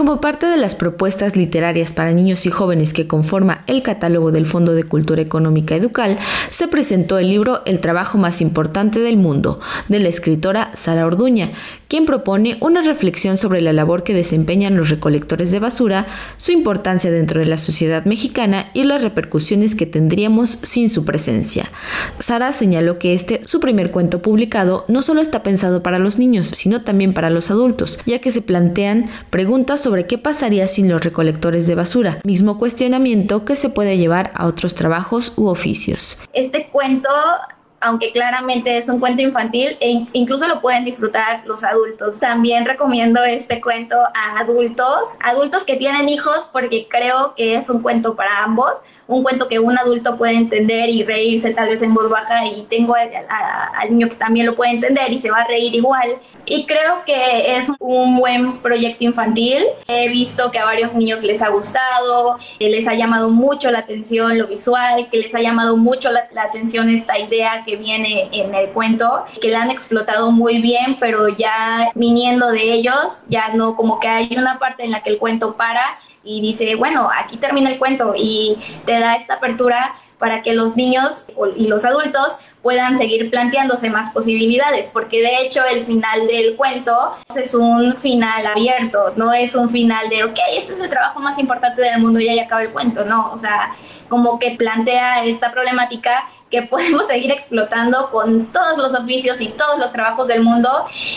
Como parte de las propuestas literarias para niños y jóvenes que conforma el catálogo del Fondo de Cultura Económica Educal, se presentó el libro El trabajo más importante del mundo, de la escritora Sara Orduña, quien propone una reflexión sobre la labor que desempeñan los recolectores de basura, su importancia dentro de la sociedad mexicana y las repercusiones que tendríamos sin su presencia. Sara señaló que este, su primer cuento publicado, no solo está pensado para los niños, sino también para los adultos, ya que se plantean preguntas sobre qué pasaría sin los recolectores de basura, mismo cuestionamiento que se puede llevar a otros trabajos u oficios. Este cuento aunque claramente es un cuento infantil e incluso lo pueden disfrutar los adultos. También recomiendo este cuento a adultos, adultos que tienen hijos porque creo que es un cuento para ambos, un cuento que un adulto puede entender y reírse tal vez en voz baja y tengo al niño que también lo puede entender y se va a reír igual. Y creo que es un buen proyecto infantil. He visto que a varios niños les ha gustado, les ha llamado mucho la atención lo visual, que les ha llamado mucho la, la atención esta idea que viene en el cuento, que la han explotado muy bien, pero ya viniendo de ellos, ya no como que hay una parte en la que el cuento para y dice, bueno, aquí termina el cuento y te da esta apertura para que los niños y los adultos puedan seguir planteándose más posibilidades, porque de hecho el final del cuento es un final abierto, no es un final de, ok, este es el trabajo más importante del mundo y ya acaba el cuento, no, o sea, como que plantea esta problemática que podemos seguir explotando con todos los oficios y todos los trabajos del mundo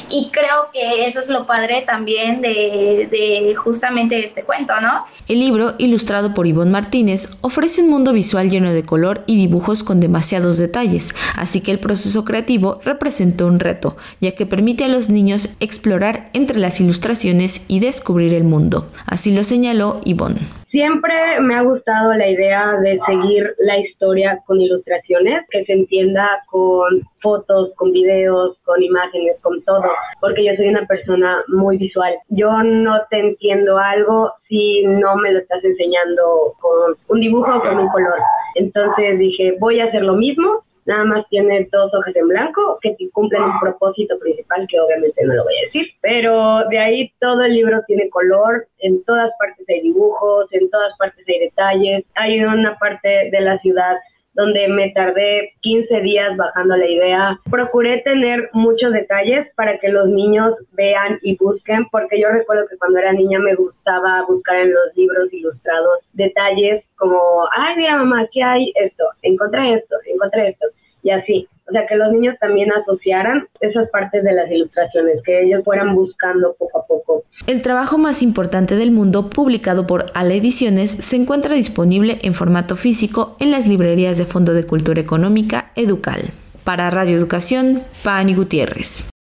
y creo que eso es lo padre también de, justamente este cuento, ¿no? El libro, ilustrado por Ivonne Martínez, ofrece un mundo visual lleno de color y dibujos con demasiados detalles, así que el proceso creativo representó un reto, ya que permite a los niños explorar entre las ilustraciones y descubrir el mundo. Así lo señaló Ivonne. Siempre me ha gustado la idea de seguir la historia con ilustraciones, que se entienda con fotos, con videos, con imágenes, con todo, porque yo soy una persona muy visual. Yo no te entiendo algo si no me lo estás enseñando con un dibujo o con un color. Entonces dije, voy a hacer lo mismo, nada más tiene dos hojas en blanco que cumplen un propósito principal que obviamente no lo voy a decir, pero de ahí todo el libro tiene color, en todas partes hay dibujos, en todas partes hay detalles, hay una parte de la ciudad donde me tardé 15 días bajando la idea. Procuré tener muchos detalles para que los niños vean y busquen, porque yo recuerdo que cuando era niña me gustaba buscar en los libros ilustrados detalles como, ay, mira mamá, ¿qué hay esto, encontré esto, encontré esto, y así. O sea, que los niños también asociaran esas partes de las ilustraciones, que ellos fueran buscando poco a poco. El trabajo más importante del mundo, publicado por Ala Ediciones, se encuentra disponible en formato físico en las librerías de Fondo de Cultura Económica Educal. Para Radio Educación, Pani Gutiérrez.